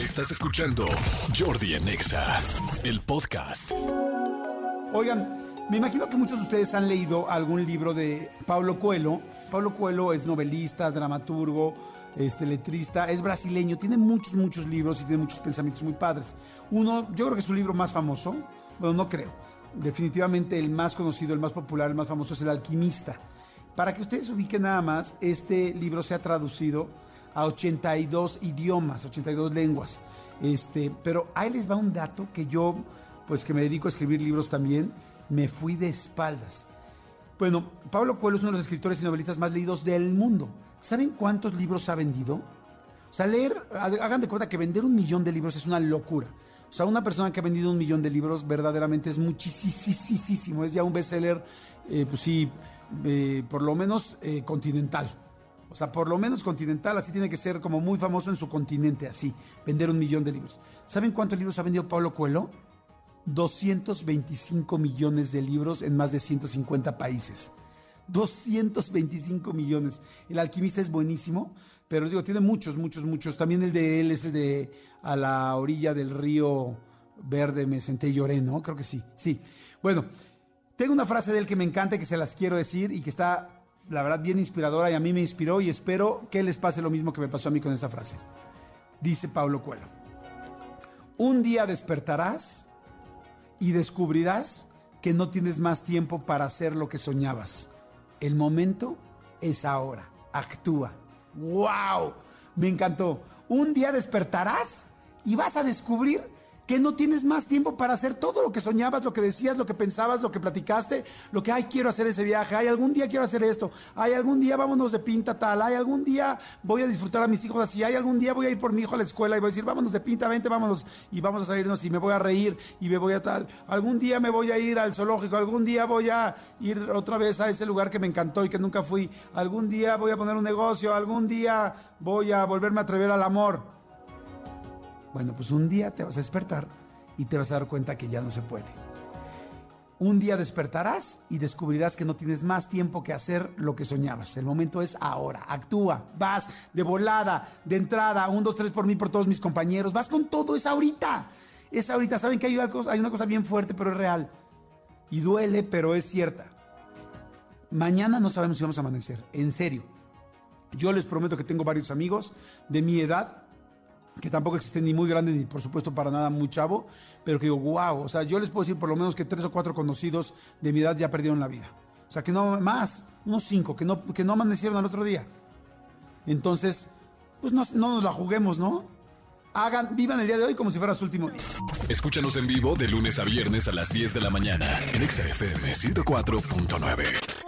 Estás escuchando Jordi Anexa, el podcast. Oigan, me imagino que muchos de ustedes han leído algún libro de Pablo Coelho. Pablo Coelho es novelista, dramaturgo, este, letrista, es brasileño, tiene muchos, muchos libros y tiene muchos pensamientos muy padres. Uno, yo creo que es su libro más famoso, bueno, no creo, definitivamente el más conocido, el más popular, el más famoso es El Alquimista. Para que ustedes ubiquen nada más, este libro se ha traducido a 82 idiomas, 82 lenguas. Este, pero ahí les va un dato que yo, pues que me dedico a escribir libros también, me fui de espaldas. Bueno, Pablo Coelho es uno de los escritores y novelistas más leídos del mundo. ¿Saben cuántos libros ha vendido? O sea, leer, hagan de cuenta que vender un millón de libros es una locura. O sea, una persona que ha vendido un millón de libros verdaderamente es muchísimo. Es ya un bestseller, eh, pues sí, eh, por lo menos eh, continental. O sea, por lo menos continental, así tiene que ser como muy famoso en su continente, así, vender un millón de libros. ¿Saben cuántos libros ha vendido Pablo Coelho? 225 millones de libros en más de 150 países. 225 millones. El alquimista es buenísimo, pero digo, tiene muchos, muchos, muchos. También el de él es el de A la orilla del río verde me senté y lloré, ¿no? Creo que sí, sí. Bueno, tengo una frase de él que me encanta que se las quiero decir y que está la verdad, bien inspiradora y a mí me inspiró y espero que les pase lo mismo que me pasó a mí con esa frase. Dice Pablo Coelho, un día despertarás y descubrirás que no tienes más tiempo para hacer lo que soñabas. El momento es ahora. Actúa. ¡Wow! Me encantó. Un día despertarás y vas a descubrir que no tienes más tiempo para hacer todo lo que soñabas, lo que decías, lo que pensabas, lo que platicaste, lo que, ay, quiero hacer ese viaje, ay, algún día quiero hacer esto, ay, algún día vámonos de pinta tal, ay, algún día voy a disfrutar a mis hijos así, ay, algún día voy a ir por mi hijo a la escuela y voy a decir, vámonos de pinta, vente, vámonos, y vamos a salirnos y me voy a reír y me voy a tal, algún día me voy a ir al zoológico, algún día voy a ir otra vez a ese lugar que me encantó y que nunca fui, algún día voy a poner un negocio, algún día voy a volverme a atrever al amor. Bueno, pues un día te vas a despertar y te vas a dar cuenta que ya no se puede. Un día despertarás y descubrirás que no tienes más tiempo que hacer lo que soñabas. El momento es ahora. Actúa, vas de volada, de entrada, un, dos, tres por mí, por todos mis compañeros. Vas con todo, es ahorita. Es ahorita. Saben que hay una cosa, hay una cosa bien fuerte, pero es real. Y duele, pero es cierta. Mañana no sabemos si vamos a amanecer. En serio. Yo les prometo que tengo varios amigos de mi edad que tampoco existen ni muy grandes ni por supuesto para nada muy chavo, pero que digo, wow, o sea, yo les puedo decir por lo menos que tres o cuatro conocidos de mi edad ya perdieron la vida. O sea, que no más, unos cinco, que no, que no amanecieron al otro día. Entonces, pues no, no nos la juguemos, ¿no? Hagan, vivan el día de hoy como si fuera su último día. Escúchanos en vivo de lunes a viernes a las 10 de la mañana en XFM 104.9.